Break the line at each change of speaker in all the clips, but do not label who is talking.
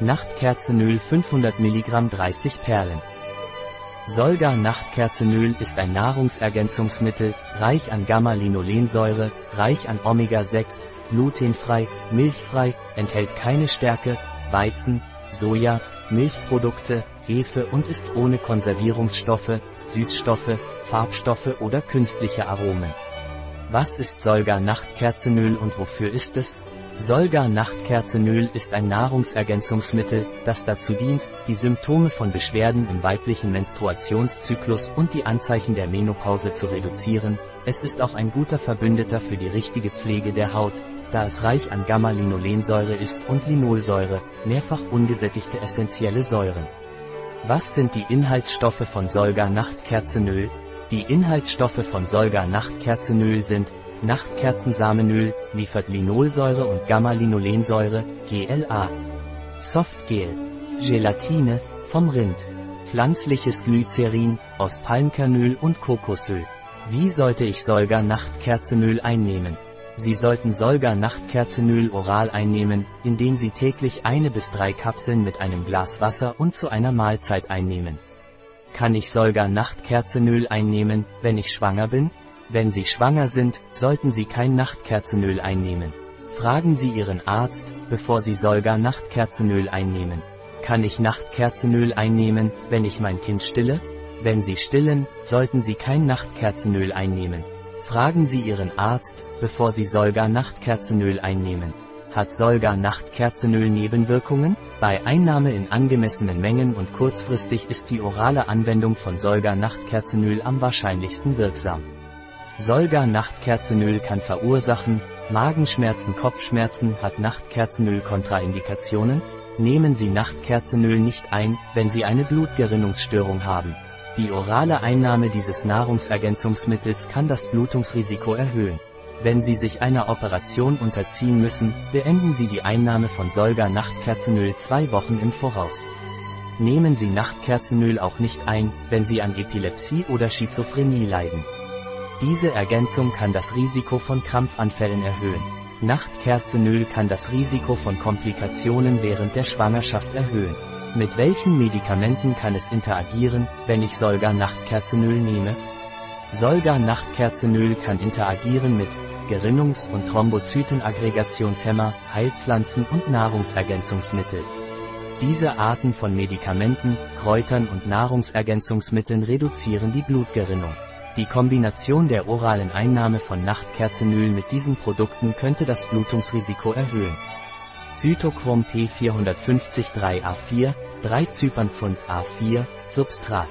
Nachtkerzenöl 500 mg 30 Perlen. Solga Nachtkerzenöl ist ein Nahrungsergänzungsmittel, reich an Gamma-Linolensäure, reich an Omega-6, glutenfrei, milchfrei, enthält keine Stärke, Weizen, Soja, Milchprodukte, Hefe und ist ohne Konservierungsstoffe, Süßstoffe, Farbstoffe oder künstliche Aromen. Was ist Solga Nachtkerzenöl und wofür ist es? Solga Nachtkerzenöl ist ein Nahrungsergänzungsmittel, das dazu dient, die Symptome von Beschwerden im weiblichen Menstruationszyklus und die Anzeichen der Menopause zu reduzieren. Es ist auch ein guter Verbündeter für die richtige Pflege der Haut, da es reich an Gamma-Linolensäure ist und Linolsäure, mehrfach ungesättigte essentielle Säuren. Was sind die Inhaltsstoffe von Solga Nachtkerzenöl? Die Inhaltsstoffe von Solga Nachtkerzenöl sind Nachtkerzensamenöl, liefert Linolsäure und Gamma-Linolensäure, GLA. Softgel. Gelatine, vom Rind. Pflanzliches Glycerin, aus Palmkernöl und Kokosöl. Wie sollte ich Solga Nachtkerzenöl einnehmen? Sie sollten Solga Nachtkerzenöl oral einnehmen, indem Sie täglich eine bis drei Kapseln mit einem Glas Wasser und zu einer Mahlzeit einnehmen. Kann ich Solga Nachtkerzenöl einnehmen, wenn ich schwanger bin? Wenn Sie schwanger sind, sollten Sie kein Nachtkerzenöl einnehmen. Fragen Sie Ihren Arzt, bevor Sie Solga Nachtkerzenöl einnehmen. Kann ich Nachtkerzenöl einnehmen, wenn ich mein Kind stille? Wenn Sie stillen, sollten Sie kein Nachtkerzenöl einnehmen. Fragen Sie Ihren Arzt, bevor Sie Solga Nachtkerzenöl einnehmen. Hat Solga Nachtkerzenöl Nebenwirkungen? Bei Einnahme in angemessenen Mengen und kurzfristig ist die orale Anwendung von Solga Nachtkerzenöl am wahrscheinlichsten wirksam. Solga Nachtkerzenöl kann verursachen, Magenschmerzen, Kopfschmerzen, hat Nachtkerzenöl Kontraindikationen? Nehmen Sie Nachtkerzenöl nicht ein, wenn Sie eine Blutgerinnungsstörung haben. Die orale Einnahme dieses Nahrungsergänzungsmittels kann das Blutungsrisiko erhöhen. Wenn Sie sich einer Operation unterziehen müssen, beenden Sie die Einnahme von Solga Nachtkerzenöl zwei Wochen im Voraus. Nehmen Sie Nachtkerzenöl auch nicht ein, wenn Sie an Epilepsie oder Schizophrenie leiden. Diese Ergänzung kann das Risiko von Krampfanfällen erhöhen. Nachtkerzenöl kann das Risiko von Komplikationen während der Schwangerschaft erhöhen. Mit welchen Medikamenten kann es interagieren, wenn ich Solga Nachtkerzenöl nehme? Solga Nachtkerzenöl kann interagieren mit Gerinnungs- und Thrombozytenaggregationshemmer, Heilpflanzen und Nahrungsergänzungsmittel. Diese Arten von Medikamenten, Kräutern und Nahrungsergänzungsmitteln reduzieren die Blutgerinnung. Die Kombination der oralen Einnahme von Nachtkerzenöl mit diesen Produkten könnte das Blutungsrisiko erhöhen. Zytochrom P450 3A4, 3 Zypernpfund A4, Substrat.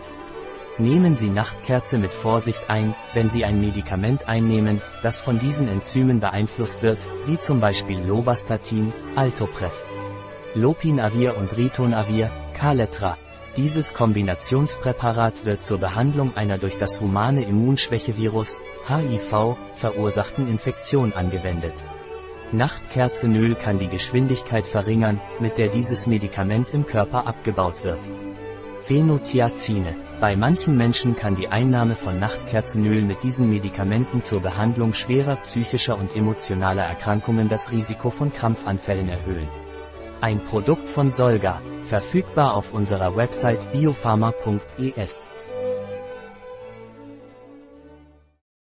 Nehmen Sie Nachtkerze mit Vorsicht ein, wenn Sie ein Medikament einnehmen, das von diesen Enzymen beeinflusst wird, wie zum Beispiel Lovastatin, Altopref. Lopinavir und Ritonavir, Kaletra. Dieses Kombinationspräparat wird zur Behandlung einer durch das humane Immunschwächevirus, HIV, verursachten Infektion angewendet. Nachtkerzenöl kann die Geschwindigkeit verringern, mit der dieses Medikament im Körper abgebaut wird. Phenothiazine. Bei manchen Menschen kann die Einnahme von Nachtkerzenöl mit diesen Medikamenten zur Behandlung schwerer psychischer und emotionaler Erkrankungen das Risiko von Krampfanfällen erhöhen. Ein Produkt von Solga, verfügbar auf unserer Website biopharma.es.